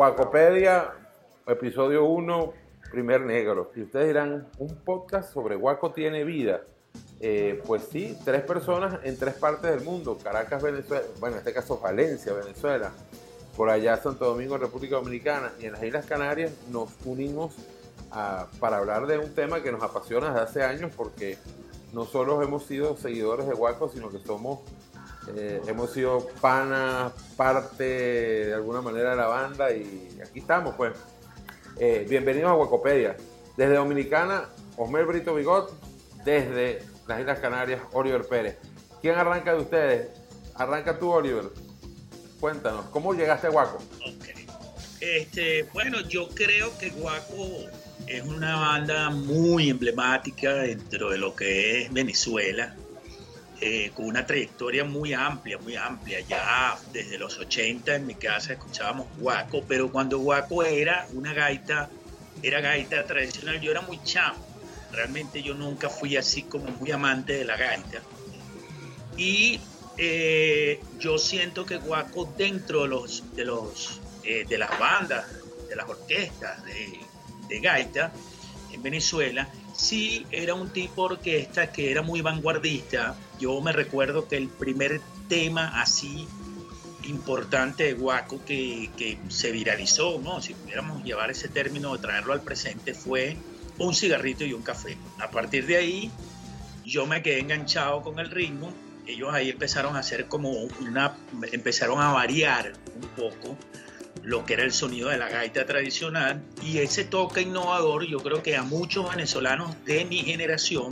Guacopedia, episodio 1, primer negro. Y ustedes dirán, un podcast sobre Guaco tiene vida. Eh, pues sí, tres personas en tres partes del mundo. Caracas, Venezuela, bueno, en este caso Valencia, Venezuela. Por allá Santo Domingo, República Dominicana. Y en las Islas Canarias nos unimos para hablar de un tema que nos apasiona desde hace años porque no solo hemos sido seguidores de Guaco, sino que somos eh, hemos sido panas, parte de alguna manera de la banda y aquí estamos, pues. Eh, bienvenidos a Huacopedia. Desde Dominicana, Osmer Brito Bigot. Desde las Islas Canarias, Oliver Pérez. ¿Quién arranca de ustedes? Arranca tú, Oliver. Cuéntanos, ¿cómo llegaste a Guaco? Este, bueno, yo creo que Guaco es una banda muy emblemática dentro de lo que es Venezuela. Eh, con una trayectoria muy amplia, muy amplia. Ya desde los 80 en mi casa escuchábamos guaco, pero cuando guaco era una gaita, era gaita tradicional, yo era muy chamo. Realmente yo nunca fui así como muy amante de la gaita. Y eh, yo siento que guaco dentro de los de los eh, de las bandas, de las orquestas de, de gaita en Venezuela, sí era un tipo de orquesta que era muy vanguardista. Yo me recuerdo que el primer tema así importante de Guaco que, que, se viralizó, ¿no? si pudiéramos llevar ese término traerlo al presente, fue un cigarrito y un café. A partir de ahí yo me quedé enganchado con el ritmo. Ellos ahí empezaron a hacer como una, empezaron a variar un poco lo que era el sonido de la gaita tradicional y ese toque innovador yo creo que a muchos venezolanos de mi generación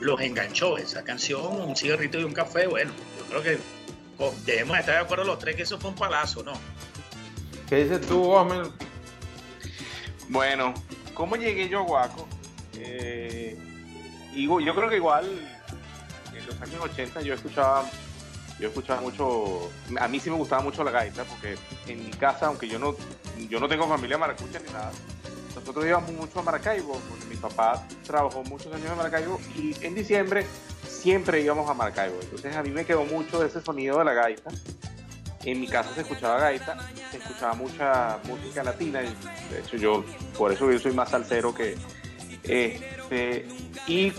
los enganchó. Esa canción, un cigarrito y un café, bueno, yo creo que oh, debemos estar de acuerdo los tres que eso fue un palazo, ¿no? ¿Qué dices tú, Homer? Bueno, ¿cómo llegué yo a Guaco? Eh, y yo creo que igual en los años 80 yo escuchaba yo escuchaba mucho, a mí sí me gustaba mucho la gaita, porque en mi casa, aunque yo no, yo no tengo familia maracucha ni nada, nosotros íbamos mucho a Maracaibo, porque mi papá trabajó muchos años en Maracaibo y en diciembre siempre íbamos a Maracaibo. Entonces a mí me quedó mucho ese sonido de la gaita. En mi casa se escuchaba gaita, se escuchaba mucha música latina, de hecho yo, por eso yo soy más salsero que... Este, y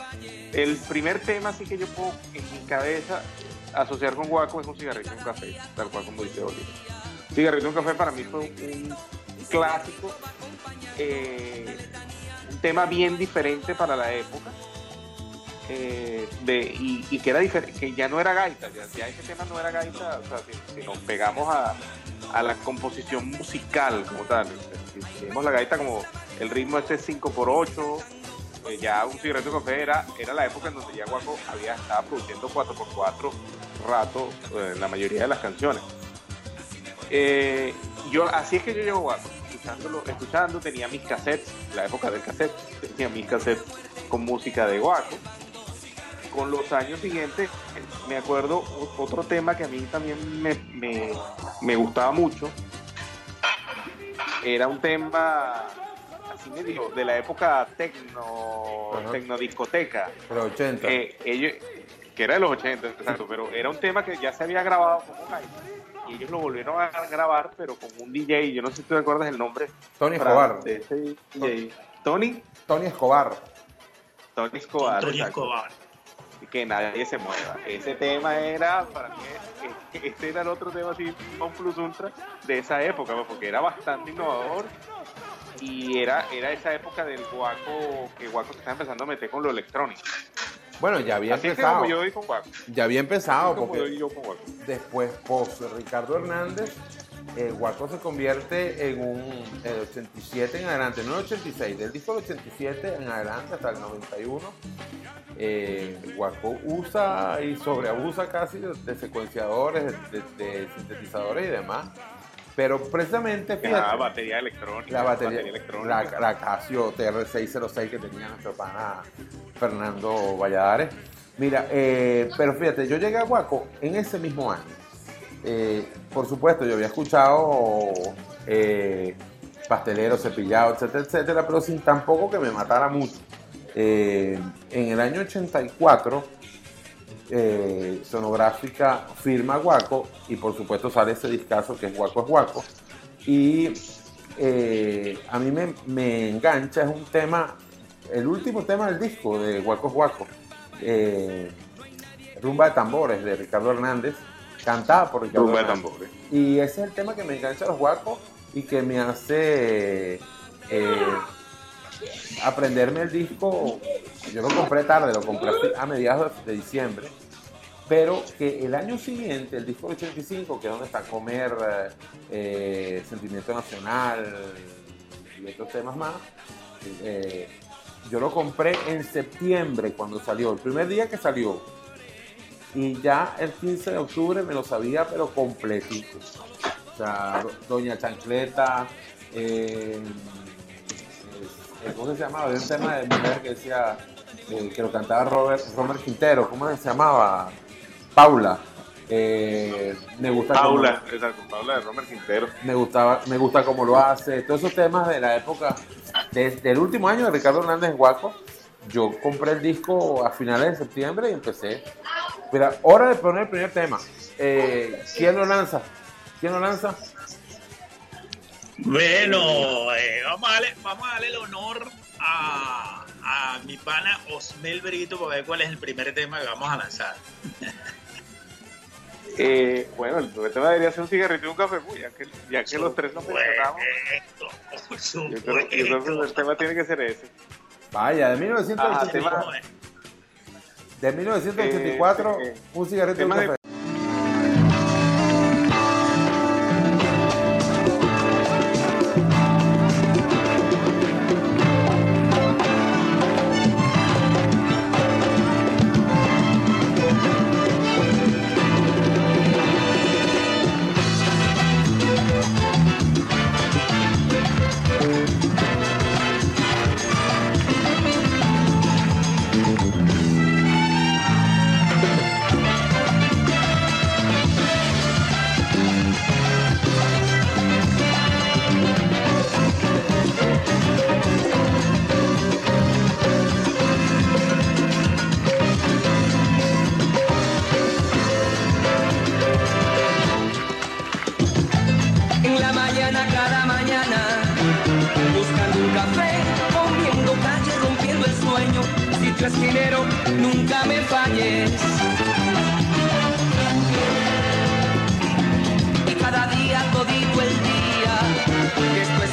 el primer tema así que yo puedo en mi cabeza asociar con guaco es un cigarrito y un café, tal cual como dice Oliver. Cigarrito y un café para mí fue un clásico, eh, un tema bien diferente para la época. Eh, y, que era que ya no era gaita, ya, ese tema no era gaita, o sea, si, nos pegamos a, la composición musical como tal, si, vemos la gaita como el ritmo ese 5x8, eh, ya un cigarrito de café era, la época en donde ya Guaco había estaba produciendo 4x4 rato en la mayoría de las canciones. Eh, yo, así es que yo llevo Guaco, escuchándolo, escuchando, tenía mis cassettes, la época del cassette, tenía mis cassettes con música de Guaco. Con los años siguientes, me acuerdo otro tema que a mí también me, me, me gustaba mucho. Era un tema así medio de la época tecno, tecnodiscoteca. De los 80. Eh, ellos, que era de los 80, exacto, pero era un tema que ya se había grabado como y ellos lo volvieron a grabar, pero con un DJ, yo no sé si tú recuerdas el nombre. Tony Escobar. De ese DJ. Tony. Tony Escobar. Tony Escobar. Tony Escobar. Que nadie se mueva. Ese tema era, para mí, este era el otro tema así, un plus ultra de esa época, pues, porque era bastante innovador y era, era esa época del guaco, que guaco se estaba empezando a meter con lo electrónico. Bueno, ya había empezado. yo con guaco. Ya había empezado. Porque yo con guaco. Después, post Ricardo Hernández, el Guaco se convierte en un el 87 en adelante, no el 86, del disco del 87 en adelante hasta el 91. Eh, Guaco usa y sobreabusa casi de, secuenciadores, de, sintetizadores y demás pero precisamente, fíjate. La batería electrónica. La batería, electrónica. La, Casio TR606 que tenía nuestro pana Fernando Valladares. Mira, eh, pero fíjate, yo llegué a Guaco en ese mismo año. Eh, por supuesto, yo había escuchado eh, pastelero, cepillado, etcétera, etcétera, pero sin tampoco que me matara mucho. en el año 84 eh, sonográfica firma Guaco y por supuesto sale ese discazo que es Guaco es Guaco y eh, a mí me, me engancha es un tema, el último tema del disco de Guacos Guaco, eh, Rumba de Tambores de Ricardo Hernández, cantada por Ricardo Rumba de tambores. Y ese es el tema que me engancha a los guacos y que me hace eh, aprenderme el disco. Yo lo compré tarde, lo compré a mediados de diciembre. Pero que el año siguiente, el disco del 85, que es donde está Comer, eh, Sentimiento Nacional y otros temas más, eh, yo lo compré en septiembre cuando salió, el primer día que salió. Y ya el 15 de octubre me lo sabía, pero completito. O sea, Doña Chancleta, eh, eh, ¿cómo se llamaba? Había un tema de mujer que decía, eh, que lo cantaba Robert, Robert Quintero, ¿cómo se llamaba? Paula. Eh, me gusta Paula, exacto, Paula de Romer Quintero. me gustaba, me gusta cómo lo hace, todos esos temas de la época, desde el último año de Ricardo Hernández Guaco, yo compré el disco a finales de septiembre y empecé. Mira, hora de poner el primer tema. Eh, ¿Quién lo lanza? ¿Quién lo lanza? Bueno, eh, vamos, a darle, vamos a darle el honor a, a mi pana Osmel Brito para ver cuál es el primer tema que vamos a lanzar. Eh, bueno, el primer tema debería ser un cigarrito y un café, pues, ya que, ya que los tres nos mencionamos. Yo creo, yo creo que el supuesto. tema tiene que ser ese. Vaya, de Ah, 1984, tema- de 1984 Eh, un cigarrito y un de-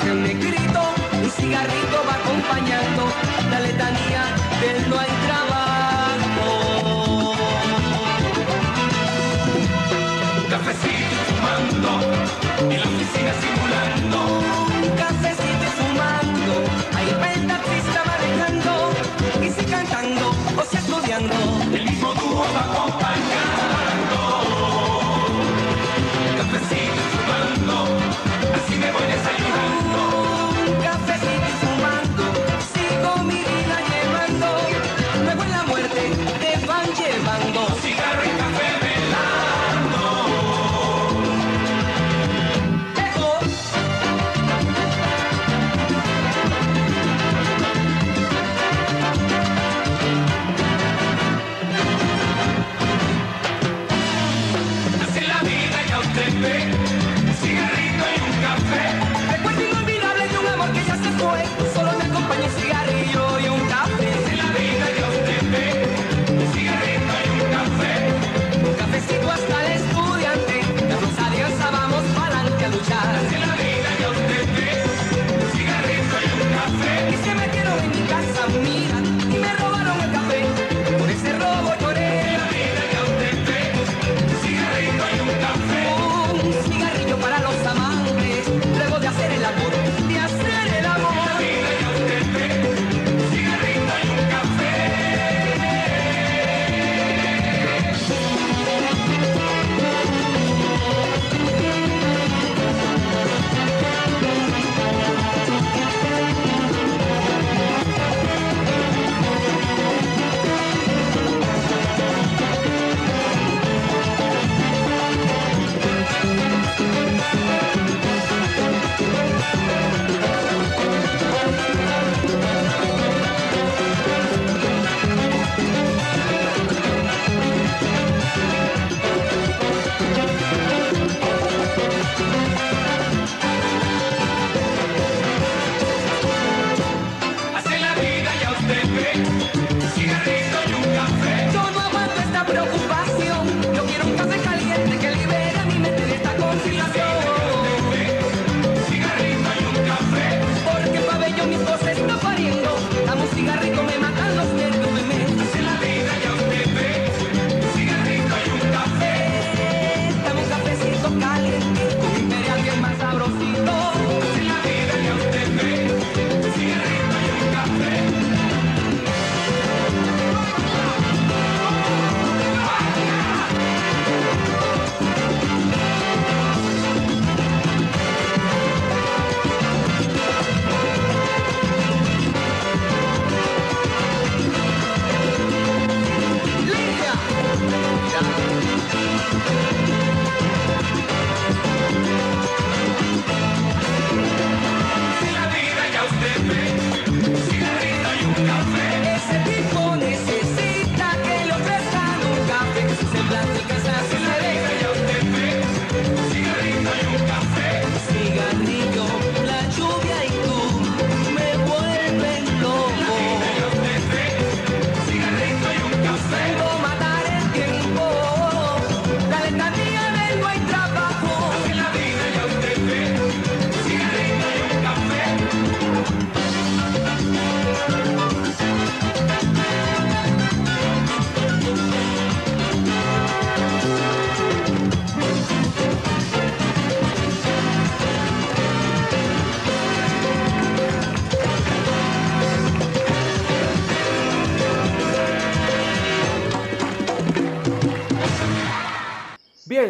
después de un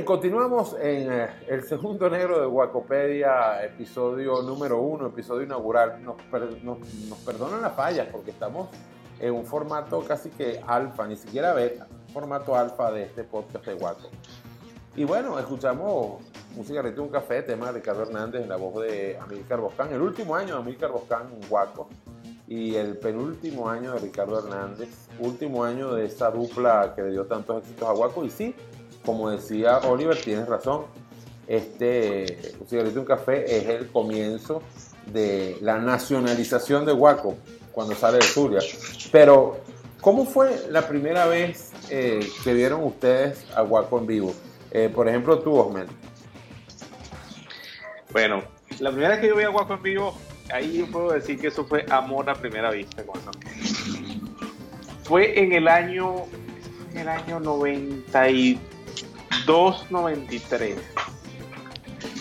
continuamos en eh, el segundo negro de Guacopedia, episodio número uno, episodio inaugural. Nos, nos, perdonan las fallas porque estamos en un formato casi que alfa, ni siquiera beta, formato alfa de este podcast de Guaco. Y bueno, escuchamos un cigarrito un café, tema de Ricardo Hernández en la voz de Amílcar Boscán, el último año de Amílcar Boscán en Guaco y el penúltimo año de Ricardo Hernández, último año de esa dupla que le dio tantos éxitos a Guaco. Y sí, como decía Oliver, tienes razón, este un cigarrito y un café es el comienzo de la nacionalización de Guaco cuando sale de Zulia. Pero, ¿cómo fue la primera vez eh, que vieron ustedes a Guaco en vivo? Eh, por ejemplo, tú, Osmel. Bueno, la primera vez que yo vi a Guaco en vivo, ahí puedo decir que eso fue amor a primera vista. Fue en el año, en el año 92, 93.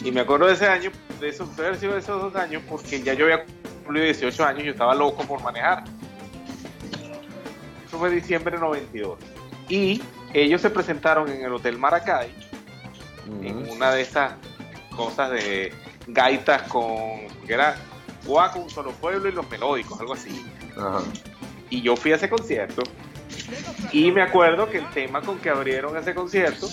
Y me acuerdo de ese año, de esos, de esos dos años, porque ya yo había cumplido 18 años y yo estaba loco por manejar. Eso fue diciembre de 92. Y ellos se presentaron en el Hotel Maracay, en una de esas cosas de gaitas con, que era Guaco, un solo pueblo y los melódicos, algo así. Y yo fui a ese concierto y me acuerdo que el tema con que abrieron ese concierto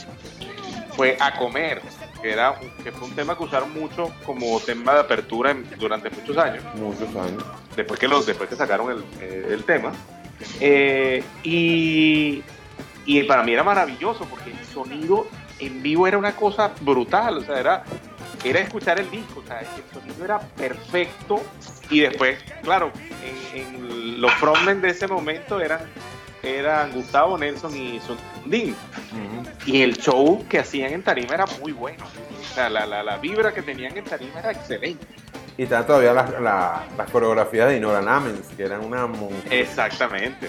fue A Comer, que, era, que fue un tema que usaron mucho como tema de apertura durante muchos años. Muchos años. Después que, los, después que sacaron el, eh, tema. Eh, y, y para mí era maravilloso porque el sonido en vivo era una cosa brutal, o sea, era era escuchar el disco, o sea, el sonido era perfecto y después, claro, en, los frontmen de ese momento eran, eran Gustavo Nelson y Sundin. Y el show que hacían en tarima era muy bueno. O sea, la, la, vibra que tenían en tarima era excelente. Y están todavía las coreografías de Dinora Namens, que eran una... Exactamente.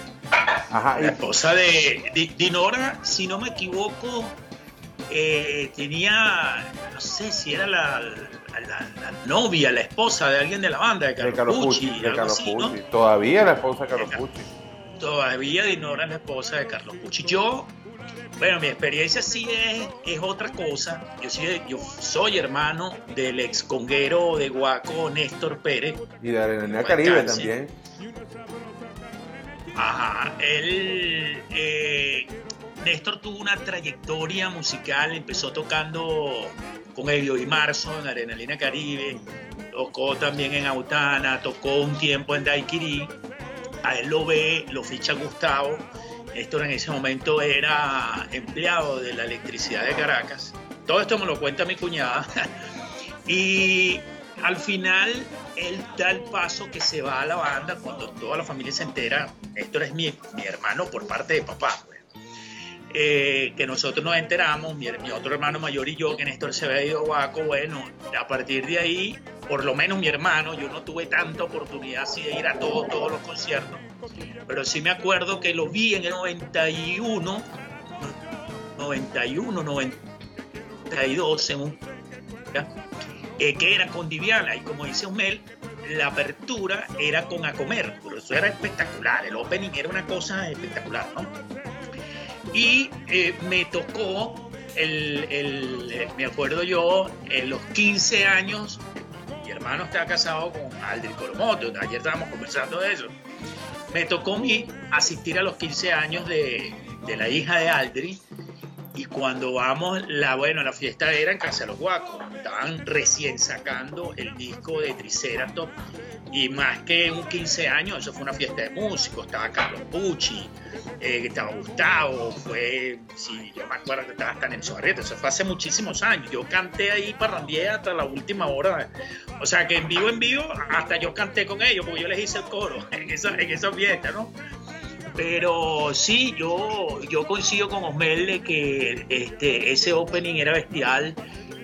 Ajá, La esposa de, de Dinora, si no me equivoco, eh, tenía, no sé si era la, novia, la esposa de alguien de la banda, de Carlos, Pucci, Todavía la esposa de Carlos Pucci. Todavía Dinora es la esposa de Carlos Pucci. Yo, bueno, mi experiencia sí es, es otra cosa. Yo, sí, yo soy hermano del ex conguero de Guaco, Néstor Pérez. Y de Arena Caribe también. Ajá, él eh, Néstor tuvo una trayectoria musical, empezó tocando con Elio y Marzo en Adrenalina Caribe, tocó también en Autana, tocó un tiempo en Daiquiri, a él lo ve, lo ficha Gustavo, Néstor en ese momento era empleado de la electricidad de Caracas, todo esto me lo cuenta mi cuñada, y al final él da el paso que se va a la banda cuando toda la familia se entera, Néstor es mi, mi hermano por parte de papá, pues. Eh, que nosotros nos enteramos, mi, otro hermano mayor y yo, que Néstor se había ido a Guaco, bueno, a partir de ahí, por lo menos mi hermano, yo no tuve tanta oportunidad así de ir a todos, todos los conciertos, pero sí me acuerdo que lo vi en el 91, 91, 92, en que era con Diviana, y como dice Osmel, la apertura era con A Comer, pero eso era espectacular, el opening era una cosa espectacular, ¿no? Y eh, me tocó, el, el, me acuerdo yo, en los 15 años, mi hermano estaba casado con Aldri Coromoto, ayer estábamos conversando de eso. Me tocó a mí asistir a los 15 años de, de la hija de Aldri y cuando vamos, la, bueno, la fiesta era en Casa de los Guacos. Estaban recién sacando el disco de Triceratops. Y más que un 15 años, eso fue una fiesta de músicos. Estaba Carlos Pucci, eh, estaba Gustavo, fue, sí, yo me acuerdo estaba hasta en Barreto. Eso fue hace muchísimos años. Yo canté ahí parrandié hasta la última hora. O sea que en vivo, en vivo, hasta yo canté con ellos, porque yo les hice el coro en esa, en esa fiesta, ¿no? Pero sí, yo, yo coincido con Osmel que este, ese opening era bestial.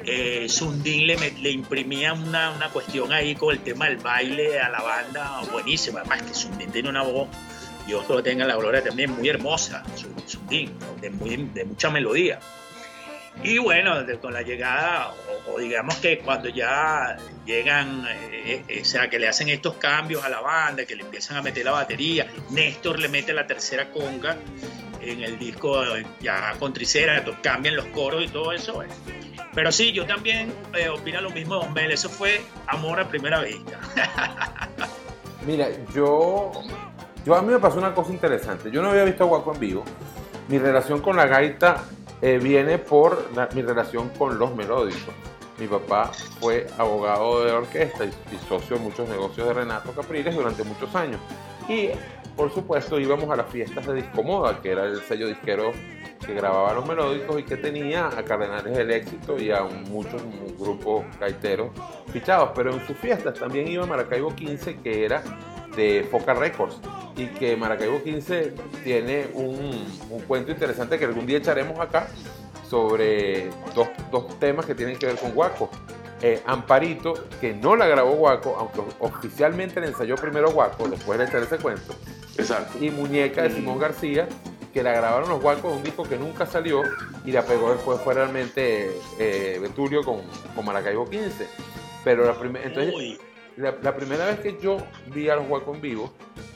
Eh, Sundin le, le imprimía una, una, cuestión ahí con el tema del baile a la banda buenísima. Además que Sundin tiene una voz, Dios lo tenga la gloria también, muy hermosa, Sundin, de, muy, de mucha melodía. Y bueno, con la llegada, o, digamos que cuando ya llegan, eh, eh, o sea, que le hacen estos cambios a la banda, que le empiezan a meter la batería, Néstor le mete la tercera conga, en el disco eh, ya con Tricera, cambian los coros y todo eso. Pero sí, yo también opino lo mismo de Don Mel, eso fue amor a primera vista. Mira, yo, yo a mí me pasó una cosa interesante. Yo no había visto a Guaco en vivo. Mi relación con la gaita eh, viene por mi relación con los melódicos. Mi papá fue abogado de orquesta y, socio de muchos negocios de Renato Capriles durante muchos años. Y por supuesto íbamos a las fiestas de Discomoda, que era el sello disquero que grababa los melódicos y que tenía a Cardenales del Éxito y a muchos grupos gaiteros fichados. Pero en sus fiestas también iba Maracaibo 15, que era de Foca Records y que Maracaibo 15 tiene un, un cuento interesante que algún día echaremos acá sobre dos, dos temas que tienen que ver con Guaco. Eh, Amparito, que no la grabó Guaco, aunque oficialmente la ensayó primero Guaco, después de echar ese cuento, Exacto. y Muñeca de Simón García, que la grabaron los Guacos, un disco que nunca salió y la pegó después fue realmente eh, Betulio con, con Maracaibo 15. Pero la primera, entonces Uy, la, primera vez que yo vi a los Guacos en vivo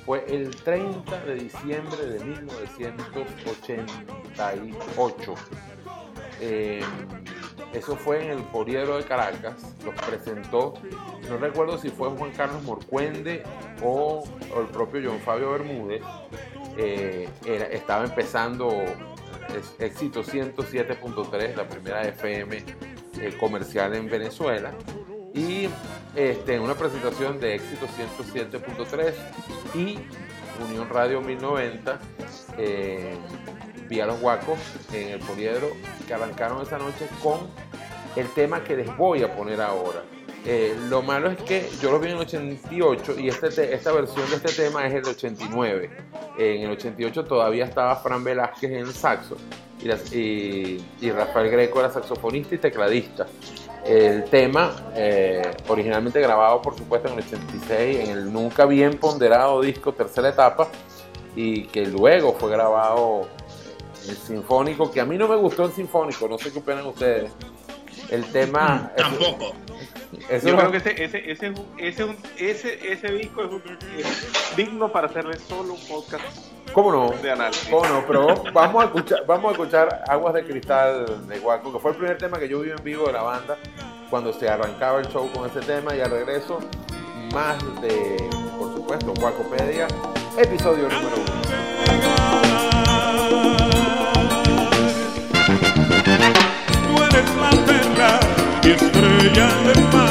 fue el 30 de diciembre de 1988. Eh, eso fue en el Poliedro de Caracas. Los presentó, no recuerdo si fue Juan Carlos Morcuende o, el propio John Fabio Bermúdez. Eh, estaba empezando es- Éxito 107.3, la primera FM eh, comercial en Venezuela. Y este, una presentación de Éxito 107.3 y Unión Radio 1090, eh, vi a los guacos en el poliedro que arrancaron esa noche con el tema que les voy a poner ahora. Eh, lo malo es que yo lo vi en el 88 y este te- esta versión de este tema es el 89. En el 88 todavía estaba Fran Velázquez en el saxo y- y Rafael Greco era saxofonista y tecladista. El tema, eh, originalmente grabado por supuesto en el 86 en el nunca bien ponderado disco Tercera Etapa y que luego fue grabado en el Sinfónico, que a mí no me gustó el Sinfónico, no sé qué opinan ustedes. El tema... eso- tampoco. eso Yo es- creo que ese, ese, ese, ese, ese, ese disco es, un- es digno para hacerle solo un podcast ¿Cómo no? de análisis. ¿Cómo no? Pero vamos a escuchar, vamos a escuchar Aguas de Cristal de Guaco, que fue el primer tema que yo vi en vivo de la banda cuando se arrancaba el show con ese tema y al regreso más de, por supuesto, Guacopedia, episodio número uno. Tú eres la perla y estrella del mar.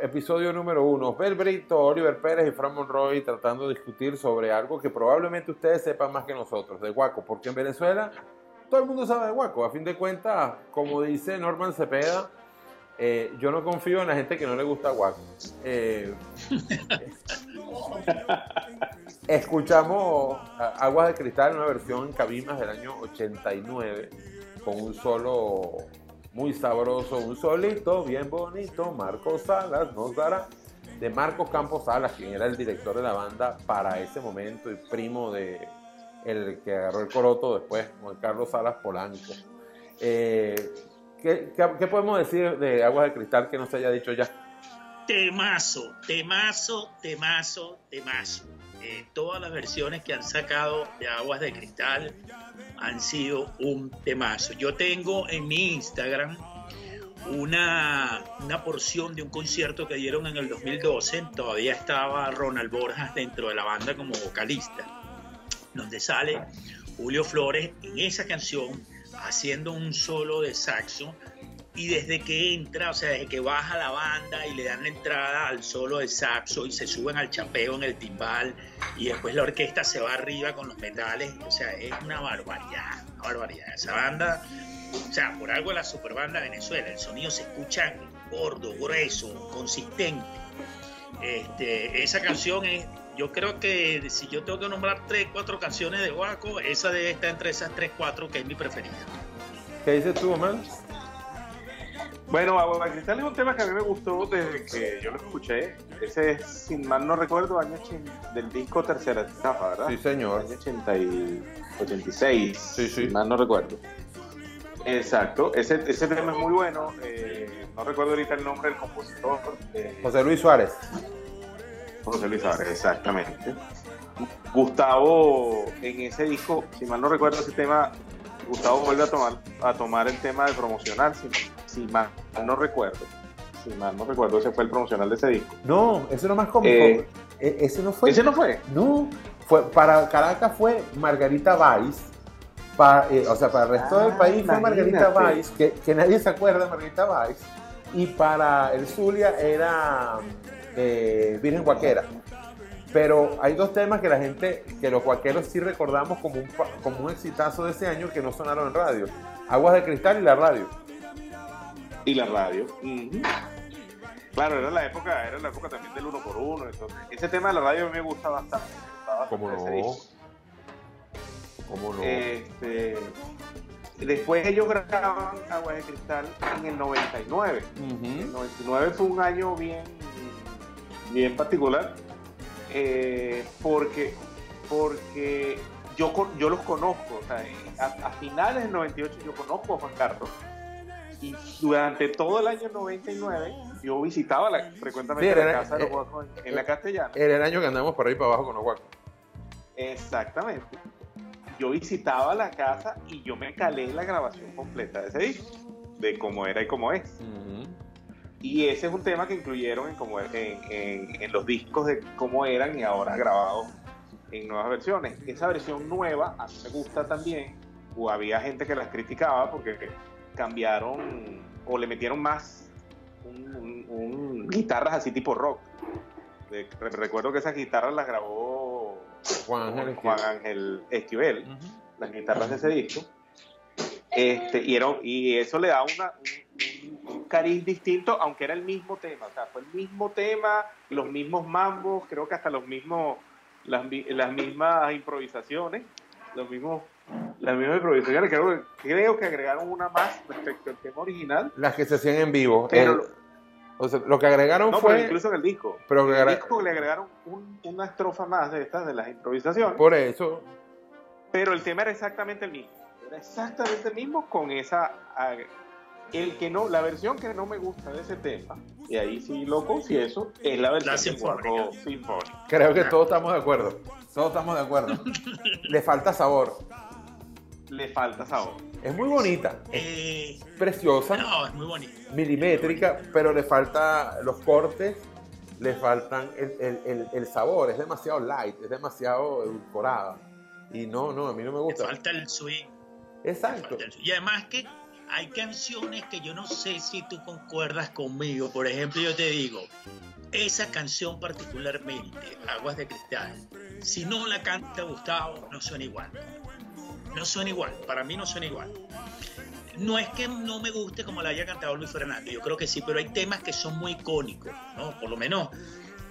Episodio número uno. Bel Brito, Oliver Pérez y Fran Monroy tratando de discutir sobre algo que probablemente ustedes sepan más que nosotros, de Guaco, porque en Venezuela todo el mundo sabe de Guaco. A fin de cuentas, como dice Norman Cepeda, eh, yo no confío en la gente que no le gusta Guaco. Eh, escuchamos Aguas de Cristal, una versión en Cabimas del año 89, con un solo muy sabroso, un solito bien bonito. Marcos Salas nos dará de Marcos Campos Salas, quien era el director de la banda para ese momento y primo de el que agarró el coroto después, Juan Carlos Salas Polanco. Eh, ¿qué, qué, qué podemos decir de Aguas de Cristal que no se haya dicho ya? Temazo, temazo, temazo, temazo. Eh, todas las versiones que han sacado de Aguas de Cristal han sido un temazo. Yo tengo en mi Instagram una, una porción de un concierto que dieron en el 2012. Todavía estaba Ronald Borjas dentro de la banda como vocalista, donde sale Julio Flores en esa canción haciendo un solo de saxo y desde que entra, o sea, desde que baja la banda y le dan la entrada al solo de saxo y se suben al chapeo en el timbal y después la orquesta se va arriba con los metales, o sea, es una barbaridad, una barbaridad. Esa banda, o sea, por algo la super banda de Venezuela, el sonido se escucha gordo, grueso, consistente. Este, esa canción es, yo creo que si yo tengo que nombrar tres, cuatro canciones de Guaco, esa debe estar entre esas tres, cuatro que es mi preferida. ¿Qué dices tú, man? Bueno, Agua Cristal es un tema que a mí me gustó desde que yo lo escuché. Ese es, sin mal no recuerdo, año 80 del disco Tercera Etapa, ¿verdad? Sí, señor. Año 80 y 86, Sí, sí. si mal no recuerdo. Exacto, ese, ese tema es muy bueno. eh, no recuerdo ahorita el nombre del compositor. eh, José Luis Suárez. José Luis Álvarez, exactamente. Gustavo, en ese disco, si mal no recuerdo ese tema, Gustavo vuelve a tomar, a tomar el tema de promocional, si, si mal no recuerdo. Si mal no recuerdo, ese fue el promocional de ese disco. No, ese no más cómico. Eh, E- ese no fue. ¿Ese no fue? No, fue, para Caracas fue Margarita Valls. Para, eh, o sea, para el resto Ah, del país fue Margarita. Valls, que, que nadie se acuerda de Margarita Valls. Y para el Zulia era eh, Virgen Guaquera. Pero hay dos temas que la gente, que los guaqueros sí recordamos como un, como un exitazo de ese año que no sonaron en radio. Aguas de Cristal y la radio. Y la radio. Claro, era la época, era la época también del uno por uno. Entonces, ese tema de la radio a mí me gusta bastante. me gustaba bastante ¿Cómo ese no? ¿Cómo no? Este, después ellos grababan Agua de Cristal en el 99. El Ujú. 99 fue un año bien, bien particular eh, porque, porque yo, con- yo los conozco. o sea, a, a finales del 98 yo conozco a Juan Carlos. Y durante todo el año 99 yo visitaba la, frecuentemente Sí, la era- casa de los eh, Guacos en, en la castellana. Era el año que andamos por ahí para abajo con los guacos. Exactamente. Yo visitaba la casa y yo me calé la grabación completa de ese disco, de cómo era y cómo es. Ujú. Y ese es un tema que incluyeron en, como, en, en- en los discos de cómo eran y ahora grabados en nuevas versiones. Esa versión nueva a mí me gusta también, o había gente que las criticaba porque cambiaron o le metieron más un, un- un- guitarras así tipo rock. De- re- recuerdo que esas guitarras las grabó Juan Ángel Juan Esquivel. Ángel Esquivel Ujú. las guitarras de ese disco. Este, y, era- y eso le da una, un, un cariz distinto, aunque era el mismo tema. O sea, fue el mismo tema, los mismos mambos, creo que hasta los mismos, las, las mismas improvisaciones, los mismos, las mismas improvisaciones. Creo, que- creo que agregaron una más respecto al tema original. Las que se hacían en vivo. Pero, El- o sea, lo que agregaron no, fue. pero incluso en el disco. pero En el disco le agregaron un- una estrofa más de estas, de las improvisaciones. por eso. pero el tema era exactamente el mismo. Era exactamente el mismo con esa. El que no, la versión que no me gusta de ese tema, y ahí sí lo confieso, es la versión La sinfónica. Sinfónica. Creo que todos estamos de acuerdo. Todos estamos de acuerdo. Le falta sabor. Le falta sabor. Es muy bonita, es Eh, preciosa, no, es muy bonito. milimétrica, pero le falta los cortes, le faltan el, el- el- el sabor. Es demasiado light, es demasiado edulcorada. Y no, no, a mí no me Le gusta. falta el swing. Exacto. falta swing. Y además que hay canciones que yo no sé si tú concuerdas conmigo. Por ejemplo, yo te digo, esa canción particularmente, Aguas de Cristal, si no la canta Gustavo, no suena igual. No suena igual, para mí no suena igual. No es que no me guste como la haya cantado Luis Fernando, yo creo que sí, pero hay temas que son muy icónicos, ¿no? Por lo menos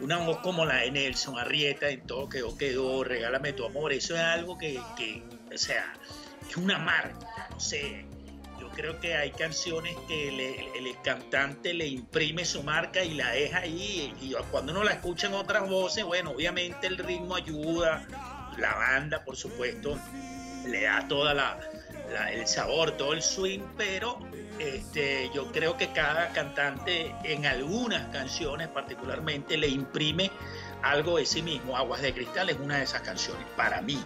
una voz como la de Nelson Arrieta, en todo quedó, quedó, regálame tu amor, eso es algo que, que o sea, es una marca, no sé, yo creo que hay canciones que le- el, cantante le imprime su marca y la deja ahí. Y cuando uno la escucha en otras voces, bueno, obviamente el ritmo ayuda, la banda, por supuesto, le da toda la, el sabor, todo el swing, pero este, yo creo que cada cantante en algunas canciones particularmente le imprime algo de sí mismo. Aguas de Cristal es una de esas canciones, para mí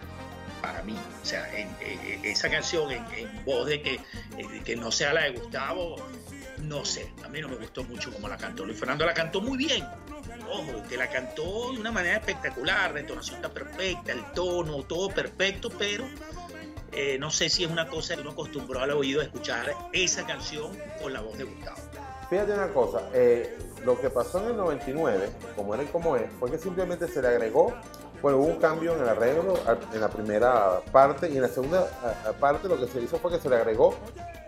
para mí. O sea, en, esa canción en, en voz de que, eh, que no sea la de Gustavo, no sé, a mí no me gustó mucho como la cantó. Luis Fernando la cantó muy bien. Ojo, que la cantó de una manera espectacular, la entonación está perfecta, el tono, todo perfecto, pero eh, no sé si es una cosa que uno acostumbró al oído a escuchar esa canción con la voz de Gustavo. Fíjate una cosa, eh, lo que pasó en el 99, como era y como es, fue que simplemente se le agregó, bueno, hubo un cambio en el arreglo en la primera parte y en la segunda parte lo que se hizo fue que se le agregó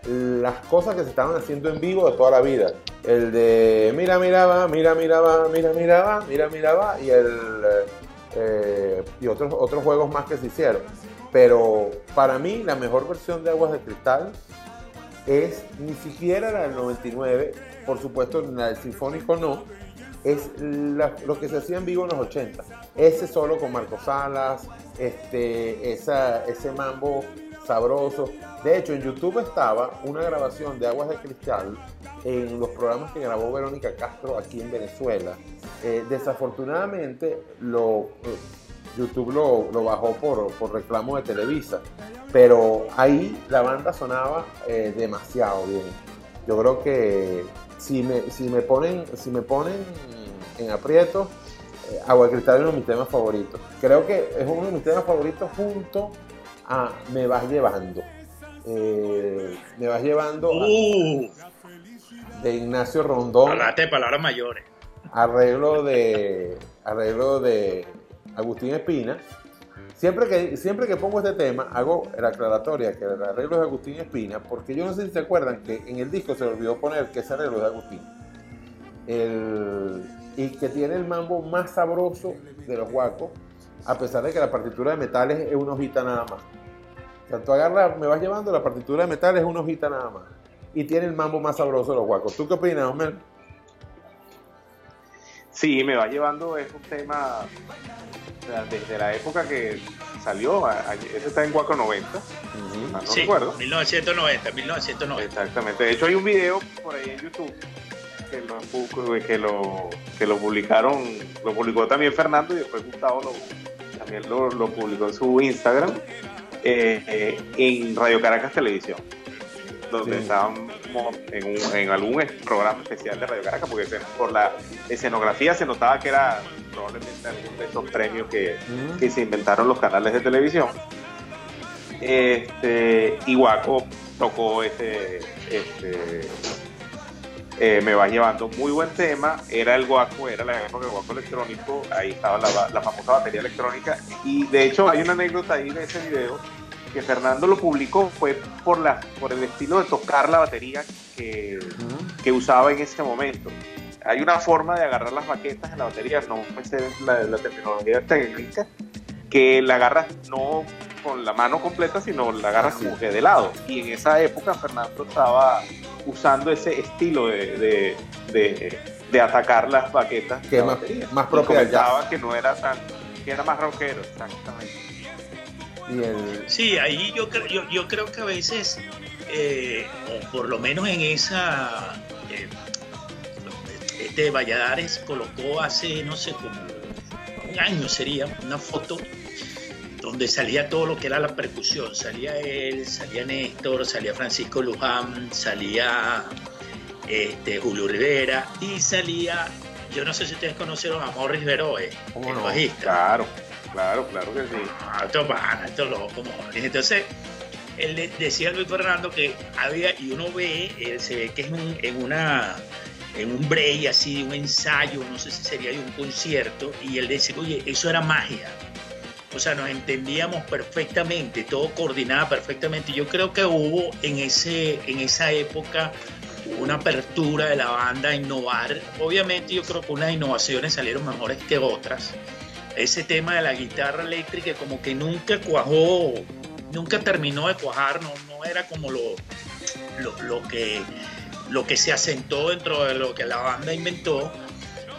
las cosas que se estaban haciendo en vivo de toda la vida. El de mira, mira, va, mira, mira, va, mira, mira, va, mira, mira, va y el eh, y otros, otros juegos más que se hicieron. Pero para mí la mejor versión de Aguas de Cristal es ni siquiera la del 99, por supuesto la del Sinfónico no, es la- lo que se hacía en vivo en los 80. Ese solo con Marco Salas, este, esa, ese mambo sabroso. De hecho, en YouTube estaba una grabación de Aguas de Cristal en los programas que grabó Verónica Castro aquí en Venezuela. Eh, desafortunadamente, lo, eh, YouTube lo, lo bajó por, por reclamo de Televisa, pero ahí la banda sonaba eh, demasiado bien. Yo creo que si me, si me ponen, si me ponen en aprieto, Agua de Cristal es uno de mis temas favoritos. Creo que es uno de mis temas favoritos junto a Me vas llevando. Eh, me vas llevando a- Uh, de Ignacio Rondón, hablaste de palabras mayores. arreglo de arreglo de Agustín Espina. Siempre que, siempre que pongo este tema, hago la aclaratoria que el arreglo es de Agustín Espina, porque yo no sé si se acuerdan que en el disco se le olvidó poner que ese arreglo es de Agustín. El- y que tiene el mambo más sabroso de los guacos, a pesar de que la partitura de metales es una hojita nada más. O sea, tú agarras, me vas llevando, la partitura de metales es una hojita nada más. Y tiene el mambo más sabroso de los guacos. ¿Tú qué opinas, Homero? Sí, me va llevando, es un tema desde la época que salió, ese está en Guaco 90, ah, no sí, recuerdo. 1990, 1990. Exactamente, de hecho hay un video por ahí en YouTube que lo, que lo, que lo publicaron, lo publicó también Fernando y después Gustavo lo, también lo, lo publicó en su Instagram, eh, eh, en Radio Caracas Televisión, donde Sí. estábamos en, un- en algún programa especial de Radio Caracas, porque por la escenografía se notaba que era probablemente algún de esos premios que, que se inventaron los canales de televisión. Este, y Guaco tocó ese, este, eh, me va llevando muy buen tema. Era el Guaco, era la época del Guaco electrónico. Ahí estaba la, famosa batería electrónica. Y de hecho, hay una anécdota ahí de ese video que Fernando lo publicó. Fue por, la, por el estilo de tocar la batería que, que usaba en ese momento. Hay una forma de agarrar las baquetas en la batería, no me sé la, la terminología técnica, que la agarras no con la mano completa, sino la agarras Así. como que de lado. Y en esa época Fernando estaba usando ese estilo de, de, de- de atacar las baquetas. Que la más, batería. más comentaba que no era tan, que era más rockero, exactamente. Y el, Sí, ahí yo, cre- yo, yo creo que a veces, eh, o por lo menos en esa, eh, este Valladares colocó hace, no sé, como un año sería, una foto donde salía todo lo que era la percusión. Salía él, salía Néstor, salía Francisco Luján, salía este, Julio Rivera y salía, yo no sé si ustedes conocieron a Morris Veroe, ¿Cómo el no? bajista. Claro, claro, claro que sí. Ah, Esto pana, esto loco, Morris. Entonces, él de- decía Luis Fernando que había, y uno ve, se ve que es un- en una en un break así, un ensayo, no sé si sería de un concierto, y él decía, oye, eso era magia. O sea, nos entendíamos perfectamente, todo coordinaba perfectamente. Yo creo que hubo en, ese, en esa época una apertura de la banda a innovar. Obviamente yo creo que unas innovaciones salieron mejores que otras. Ese tema de la guitarra eléctrica como que nunca cuajó, nunca terminó de cuajar, no, no era como lo, lo, que, lo que se asentó dentro de lo que la banda inventó.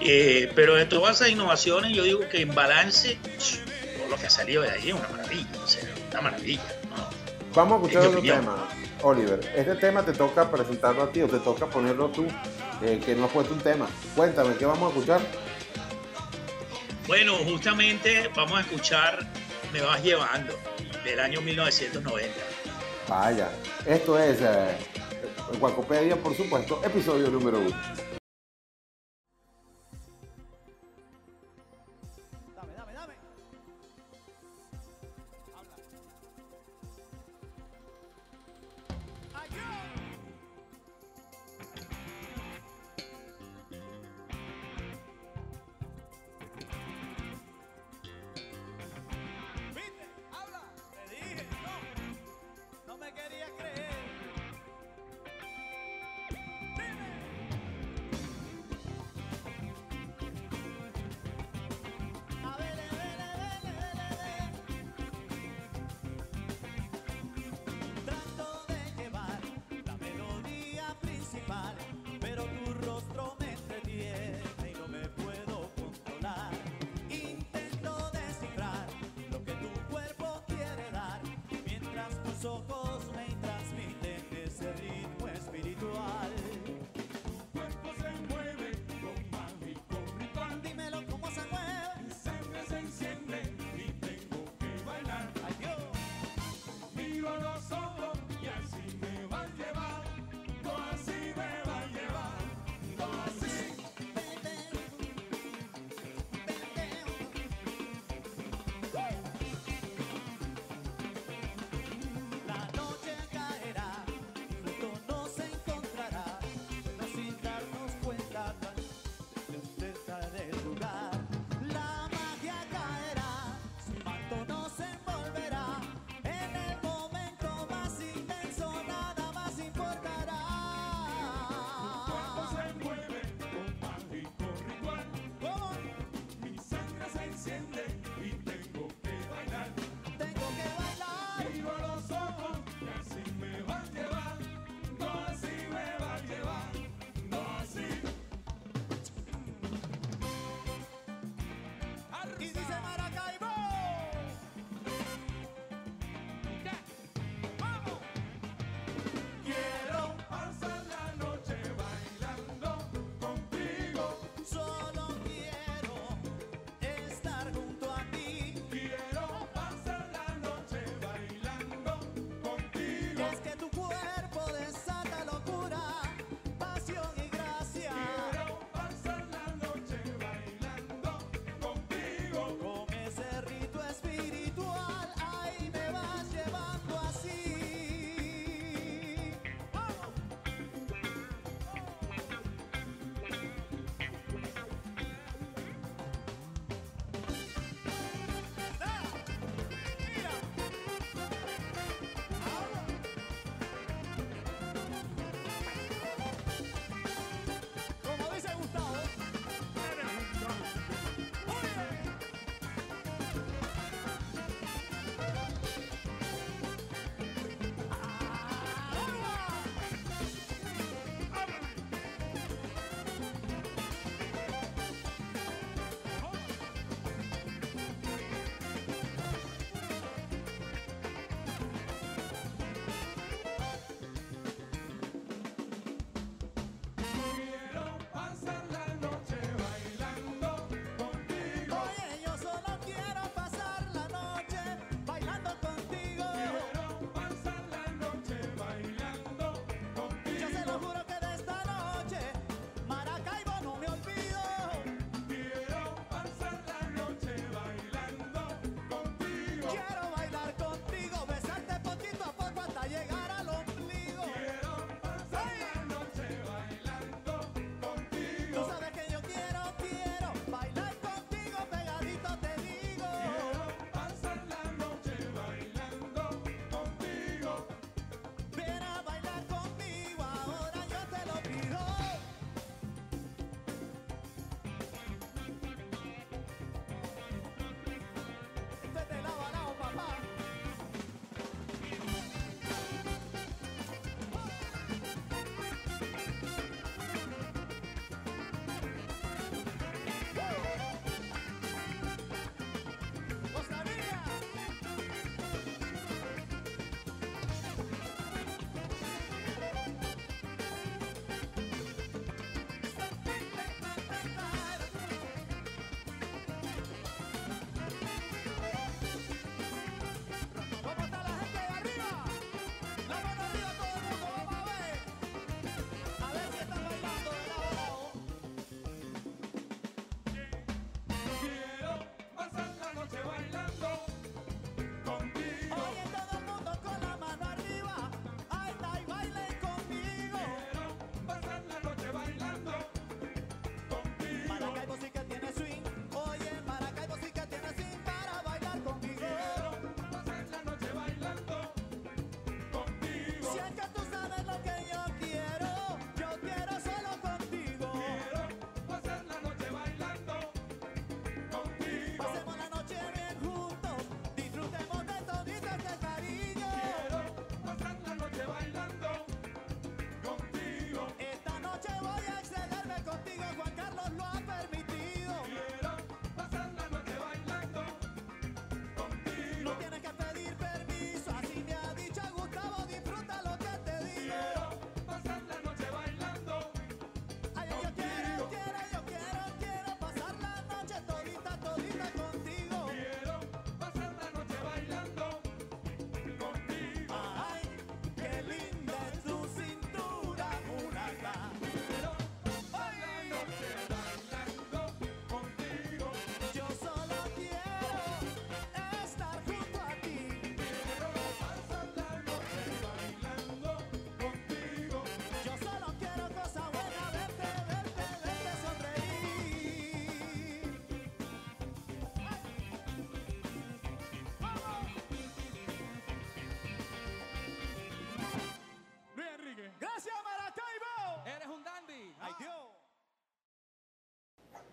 Eh, pero de todas esas innovaciones yo digo que en balance lo que ha salido de ahí es una maravilla, o sea, una maravilla. ¿no? Vamos a escuchar otro opinión. tema, Oliver. Este tema te toca presentarlo a ti o te toca ponerlo tú, eh, que no has puesto un tema. Cuéntame, ¿qué vamos a escuchar? Bueno, justamente vamos a escuchar Me vas llevando del año 1990. Vaya, esto es eh, Guacopedia, por supuesto, episodio número uno.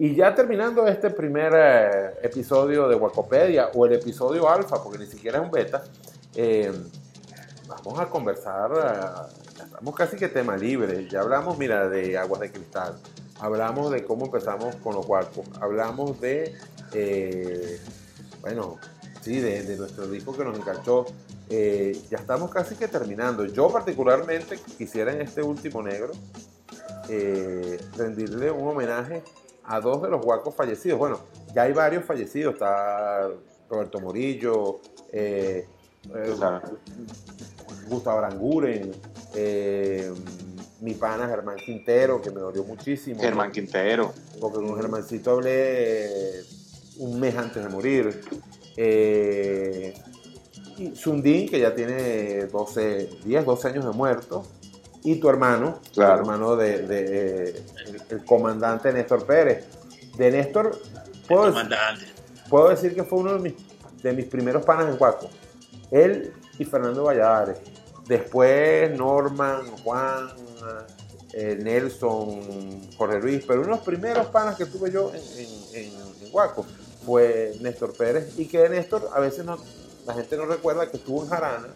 Y ya terminando este primer eh, episodio de Wacopedia, o el episodio alfa, porque ni siquiera es un beta, eh, vamos a conversar, eh, estamos casi que tema libre. Ya hablamos, mira, de aguas de cristal, hablamos de cómo empezamos con los Wacos, hablamos de, eh, bueno, sí, de, de nuestro disco que nos enganchó. Eh, ya estamos casi que terminando. Yo particularmente quisiera en este último negro rendirle un homenaje a dos de los guacos fallecidos. Bueno, ya hay varios fallecidos. Está Roberto Morillo, eh, eh. Gustavo Aranguren, eh, mi pana Germán Quintero, que me dolió muchísimo. Germán Quintero. Porque con Germancito hablé eh, un mes antes de morir. Eh, y Sundin, que ya tiene 12, 10, 12 años de muerto. Y tu hermano, Claro. tu hermano de, de, el, el comandante Néstor Pérez. De Néstor, puedo, comandante. puedo decir que fue uno de mis, de mis primeros panas en Guaco. Él y Fernando Valladares. Después Norman, Juan, eh, Nelson, Jorge Luis. Pero uno de los primeros panas que tuve yo en, en, en- en Guaco fue Néstor Pérez. Y que Néstor a veces no, la gente no recuerda que estuvo en Jarana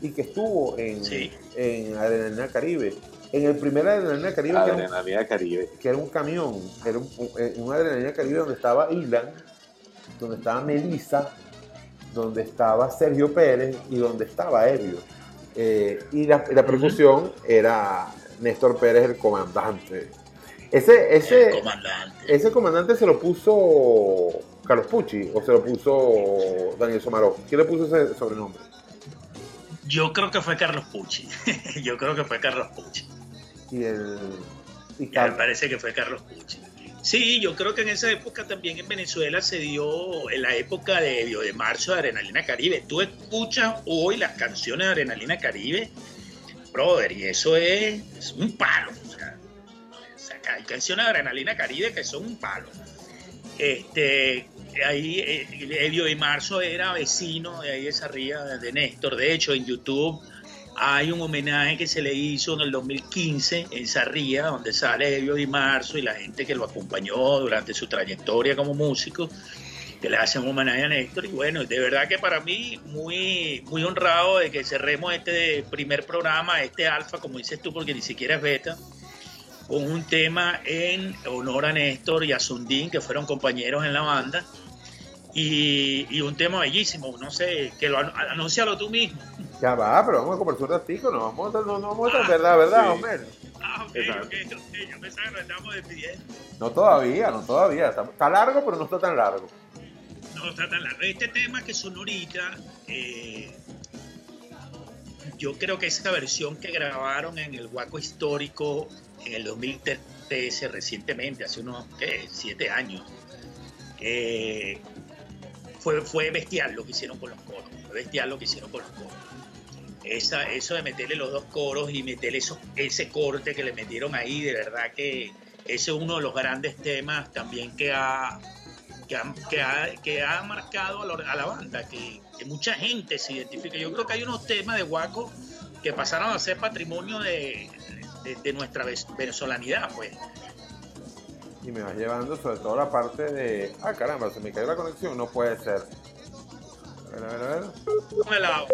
y que estuvo en, Sí. en Adrenalina Caribe. En el primer Adrenalina Caribe, que era un- Adrenalina Caribe. que era un camión, era un, eh, un adrenalina caribe donde estaba Ilan, donde estaba Melissa, donde estaba Sergio Pérez y donde estaba Evio. Eh, y la, la percusión era Néstor Pérez, el comandante. Ese, El ese, comandante. ese comandante se lo puso Carlos Pucci o se lo puso Daniel Somaró. ¿Quién le puso ese sobrenombre? Yo creo que fue Carlos Pucci. Yo creo que fue Carlos Pucci. Y el. Y Me parece que fue Carlos Pucci. Sí, yo creo que en esa época también en Venezuela se dio, en la época de, de marzo de Adrenalina Caribe. Tú escuchas hoy las canciones de Adrenalina Caribe, brother, y eso es, es un palo. O sea, o sea, hay canciones de Adrenalina Caribe que son un palo. Este, ahí eh, Elio y Marzo era vecino de ahí de esa ría de Néstor. De hecho, en YouTube hay un homenaje que se le hizo en el 2015 en Sarría, donde sale Elio Di Marzo y la gente que lo acompañó durante su trayectoria como músico, que le hacen un homenaje a Néstor. Y bueno, de verdad que para mí muy, muy honrado de que cerremos este primer programa, este alfa, como dices tú, porque ni siquiera es beta, con un tema en honor a Néstor y a Sundin, que fueron compañeros en la banda. Y, y un tema bellísimo, no sé, que lo anúncialo tú mismo. Ya va, pero vamos a conversar un ratico, no vamos a, no, no vamos a verdad, verdad, sí. Homer. Ah, ok, ok, ok, yo pensaba que nos estábamos despidiendo. No todavía, no todavía. Está, está largo, pero no está tan largo. No está tan largo. Este tema que sonó ahorita, eh, yo creo que esa versión que grabaron en el Huaco Histórico en el 2013, recientemente, hace unos ¿qué? siete años, fue, fue bestial lo que hicieron con los coros. Fue bestial que hicieron con los coros. Esa, eso de meterle los dos coros y meterle eso- ese corte que le metieron ahí, de verdad que ese es uno de los grandes temas también que ha, que ha, que ha, marcado a la, a la banda, que, que mucha gente se identifica. Yo creo que hay unos temas de Guaco que pasaron a ser patrimonio de, de, de nuestra ve- venezolanidad, pues. Y me vas llevando sobre todo la parte de. Ah, caramba, se me cayó la conexión. No puede ser. A ver, a ver, a ver.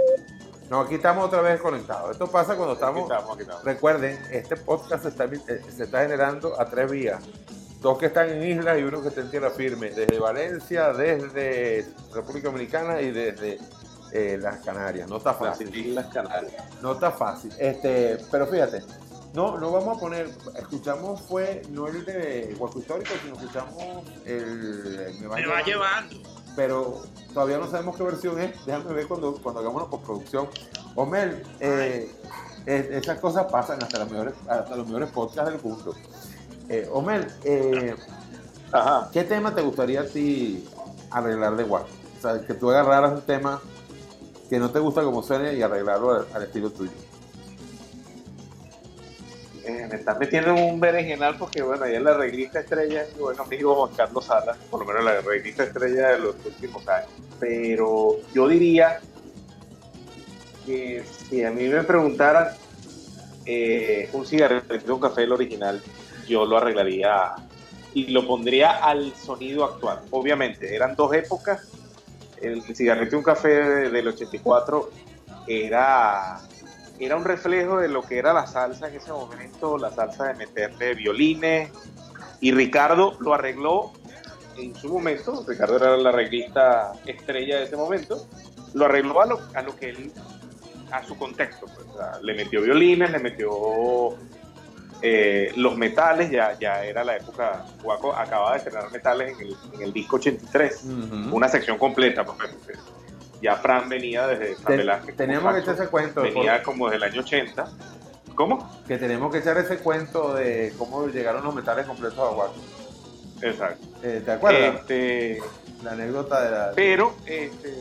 No, aquí estamos otra vez conectados. Esto pasa cuando Aquí estamos. aquí estamos. Recuerden, este podcast se está, eh, se está generando a tres vías. Dos que están en islas y uno que está en tierra firme. Desde Valencia, desde República Dominicana y desde eh, las Canarias. No está Las fácil. Islas Canarias. No está fácil. Este, pero fíjate, no, no vamos a poner, escuchamos fue no el de Huaco Histórico, sino escuchamos el Me va, Me va llevando. Pero todavía no sabemos qué versión es. Déjame ver cuando, cuando hagamos la postproducción. Homer, eh, esas cosas pasan hasta, las mejores, hasta los mejores podcasts del mundo. Eh, Homer, eh, Ajá. ¿qué tema te gustaría a ti arreglar de Huaco? O sea, que tú agarraras un tema que no te gusta como suene y arreglarlo al- al estilo tuyo. Eh, me estás metiendo en un berenjenal porque, bueno, es la reglista estrella es mi buen amigo Juan Carlos Sala, por lo menos la reglista estrella de los últimos años. Pero yo diría que si a mí me preguntaran eh, un cigarrillo, un café, el original, yo lo arreglaría y lo pondría al sonido actual. Obviamente, eran dos épocas. El cigarrito y un café de- del 84 era, era un reflejo de lo que era la salsa en ese momento, la salsa de meterle violines. Y Ricardo lo arregló en su momento. Ricardo era la arreglista estrella de ese momento. Lo arregló a lo, a lo que él, a su contexto. pues. O sea, le metió violines, le metió eh, los metales, ya, ya era la época, Guaco acababa de estrenar metales en el, en el disco 83, Ujú. una sección completa, porque porque ya Fran venía desde Fran Ten- Velázquez. tenemos que echar ese cuento. Venía por- como desde el año 80. ¿Cómo? que tenemos que echar ese cuento de cómo llegaron los metales completos a Guaco. Exacto. Eh, ¿Te acuerdas? Este, La anécdota de la... pero este,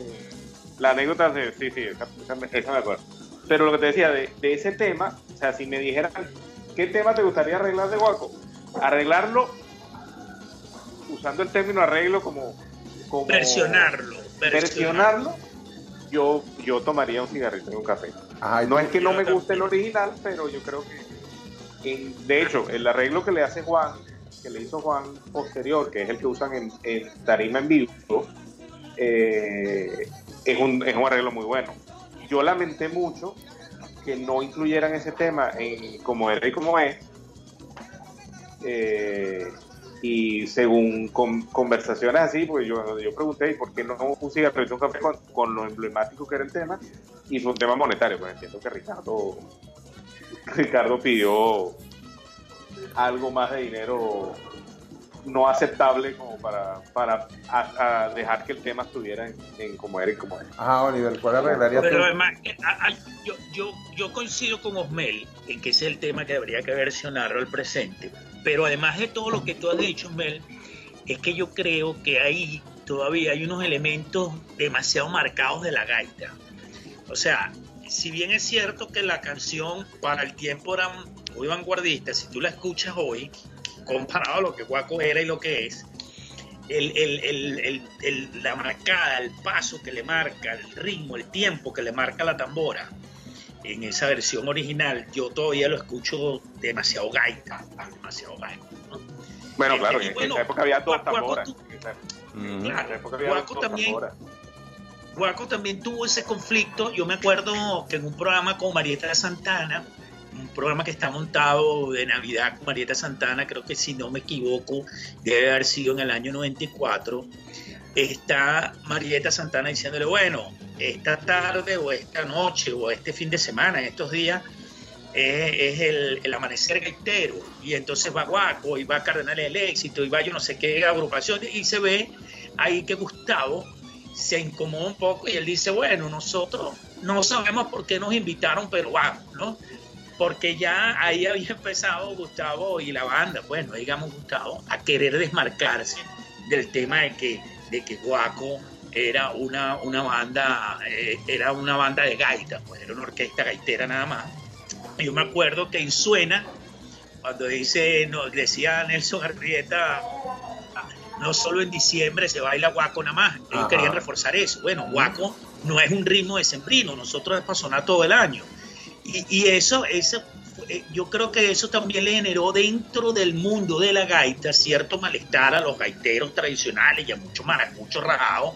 la anécdota de, sí, sí, esa, esa me- esa me acuerdo. Pero lo que te decía de, de ese tema, o sea, si me dijeran, ¿qué tema te gustaría arreglar de Guaco? Arreglarlo usando el término arreglo como... como Versionarlo. Versionarlo, yo, yo tomaría un cigarrito y un café. Ajá, y No es que no me guste el original, pero yo creo que, en- de hecho, el arreglo que le hace Juan, que le hizo Juan posterior, que es el que usan en, en tarima en vivo, eh, es, un, es un arreglo muy bueno. Yo lamenté mucho que no incluyeran ese tema en como era y como es. Eh, y según con- conversaciones así, pues yo, yo pregunté, ¿y por qué no y un café con, con lo emblemático que era el tema? Y fue un tema monetario, pues entiendo que Ricardo, Ricardo pidió algo más de dinero no aceptable como para, para a- a dejar que el tema estuviera en, en como era y como es. Ajá, Oliver, ¿cuál arreglarías tú? Pero además, eh, a- a- yo, yo, yo coincido con Osmel en que ese es el tema que habría que versionarlo al presente. Pero además de todo lo que tú has dicho, Osmel, es que yo creo que ahí todavía hay unos elementos demasiado marcados de la gaita. O sea, si bien es cierto que la canción para el tiempo era muy vanguardista, si tú la escuchas hoy, comparado a lo que Guaco era y lo que es, el, el- el- el- el- la marcada, el paso que le marca, el ritmo, el tiempo que le marca la tambora en esa versión original, yo todavía lo escucho demasiado gaita, demasiado gaita. ¿no? Bueno, Eh, claro, eh, en bueno, esa época había dos Guaco, tamboras. tú- En esa- en época había Guaco dos también tamboras. Guaco también tuvo ese conflicto. Yo me acuerdo que en un programa con Marieta Santana, un programa que está montado de Navidad con Marieta Santana, creo que si no me equivoco, debe haber sido en el año 94, está Marieta Santana diciéndole, bueno, esta tarde o esta noche o este fin de semana, en estos días, es, es el, el amanecer gaitero. Y entonces va Guaco, y va Cardenal del Éxito, y va yo no sé qué agrupación, y se ve ahí que Gustavo se incomoda un poco y él dice, bueno, nosotros no sabemos por qué nos invitaron, pero vamos, ¿no? Porque ya ahí había empezado Gustavo y la banda, pues no digamos Gustavo, a querer desmarcarse del tema de que, de que Guaco era una, una banda, eh, era una banda de gaita, pues era una orquesta gaitera nada más. Yo me acuerdo que en Suena, cuando dice, no, decía Nelson Arrieta, no solo en diciembre se baila guaco nada más. Ellos Ajá. querían reforzar eso. Bueno, guaco no es un ritmo de sembrino, nosotros es para sonar todo el año. Y, y eso, eso, eh, yo creo que eso también le generó dentro del mundo de la gaita cierto malestar a los gaiteros tradicionales y a muchos maracuchos rajados,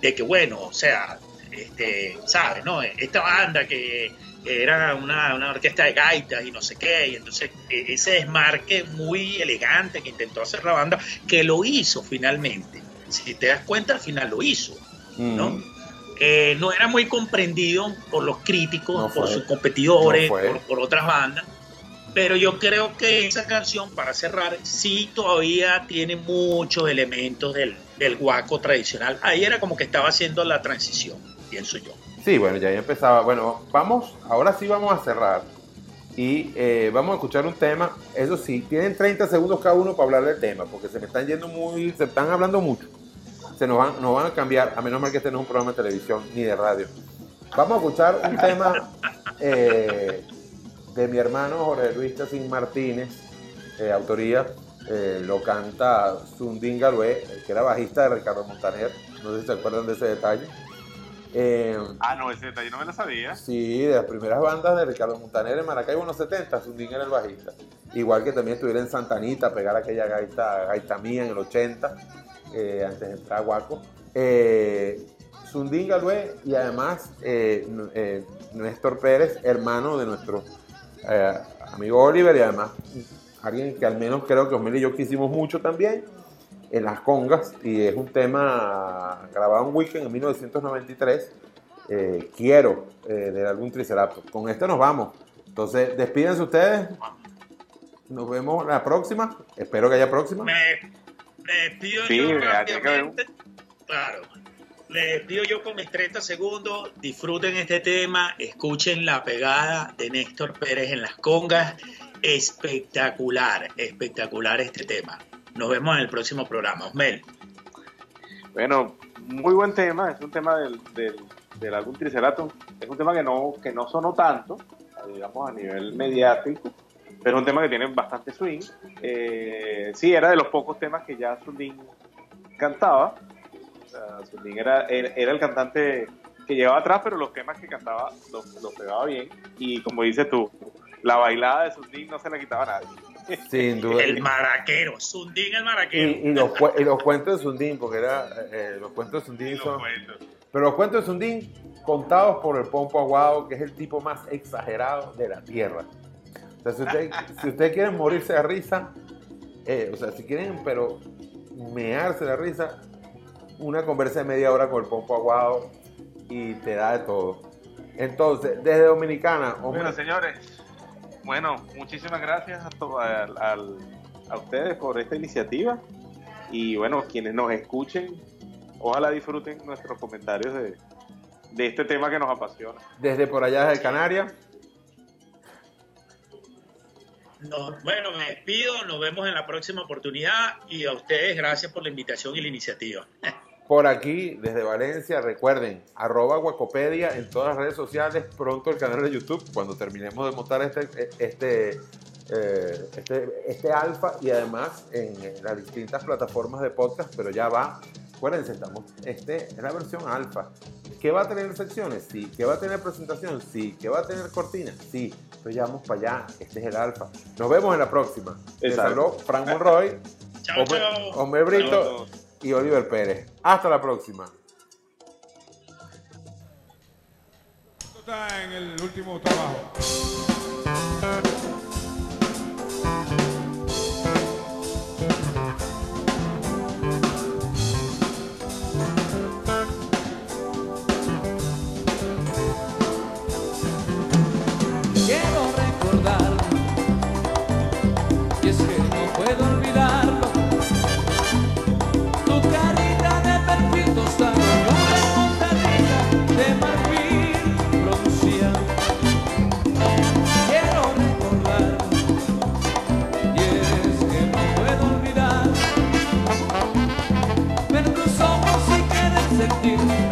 de que bueno, o sea, este, ¿sabes? No? Esta banda que era una, una orquesta de gaitas y no sé qué, y entonces eh, ese desmarque muy elegante que intentó hacer la banda, que lo hizo finalmente. Si te das cuenta, al final lo hizo. ¿no? Ujú. Eh, no era muy comprendido por los críticos, No por sus competidores, No fue. por, por otras bandas. Pero yo creo que esa canción, para cerrar, sí todavía tiene muchos elementos del, del guaco tradicional. Ahí era como que estaba haciendo la transición, pienso yo. Sí, bueno, ya ahí empezaba. Bueno, vamos, ahora sí vamos a cerrar. Y eh, vamos a escuchar un tema. Eso sí, tienen 30 segundos cada uno para hablar del tema, porque se me están yendo muy, se están hablando mucho. Se nos van, nos van a cambiar, a menos mal que este no es un programa de televisión ni de radio. Vamos a escuchar un tema eh, de mi hermano Jorge Luis Chacín Martínez, eh, autoría, eh, lo canta Sundin Galué, que era bajista de Ricardo Montaner, no sé si se acuerdan de ese detalle. Ah, no, ese detalle no me lo sabía. Sí, de las primeras bandas de Ricardo Montaner en Maracaibo en los 70, Sundin era el bajista. Igual que también estuviera en Santanita, pegar aquella gaita, gaita mía en el 80, eh, antes de entrar a Guaco. Eh, Galué y además eh, eh, Néstor Pérez, hermano de nuestro eh, amigo Oliver y además alguien que al menos creo que Osmel y yo quisimos mucho también en las congas y es un tema grabado en Weekend en 1993 eh, quiero del álbum Triceratops. Con esto nos vamos. Entonces, despídense ustedes. Nos vemos la próxima. Espero que haya próxima. Me despido Sí, yo rápidamente. Claro. Les despido yo con mis 30 segundos. Disfruten este tema. Escuchen la pegada de Néstor Pérez en las congas. Espectacular, espectacular este tema. Nos vemos en el próximo programa. Osmel. Bueno, muy buen tema, es un tema del, del, del álbum Triceratops, es un tema que no, que no sonó tanto, digamos a nivel mediático, pero es un tema que tiene bastante swing. Eh, sí, era de los pocos temas que ya Sundin cantaba, o sea, era, era, era el cantante que llevaba atrás, pero los temas que cantaba los, los pegaba bien, y como dices tú, la bailada de Sundin no se la quitaba a nadie. Sin duda. El maraquero. Sundín el Y, maraquero. y los, cue- y los cuentos de Sundin, porque era eh, los cuentos de Sundin Y los son. cuentos. Pero los cuentos de Sundin contados por el Pompo Aguado, que es el tipo más exagerado de la tierra. Sea, si ustedes si ustedes quieren morirse de risa, eh, o sea, si quieren, pero mearse de risa, una conversa de media hora con el Pompo Aguado y te da de todo. Entonces, desde Dominicana, hombre, Bueno, señores, bueno, muchísimas gracias a, to- al- al- a ustedes por esta iniciativa y bueno, quienes nos escuchen, ojalá disfruten nuestros comentarios de, de este tema que nos apasiona. desde por allá desde Canarias, No, bueno, me despido. Nos vemos en la próxima oportunidad. Y a ustedes, gracias por la invitación y la iniciativa. por aquí desde Valencia, recuerden, arroba Guacopedia en todas las redes sociales, pronto el canal de YouTube, cuando terminemos de montar este, este, eh, este, este alfa y además en las distintas plataformas de podcast, pero ya va. Acuérdense, estamos, este es la versión alfa. ¿Qué va a tener secciones? Sí. ¿Qué va a tener presentación? Sí. ¿Qué va a tener cortina? Sí. Entonces ya vamos para allá. Este es el alfa. Nos vemos en la próxima. Les Exacto. habló Frank Monroy, Chao, Hombre, chao. Hombre Brito y Oliver Pérez. Hasta la próxima. Esto está en el último trabajo. do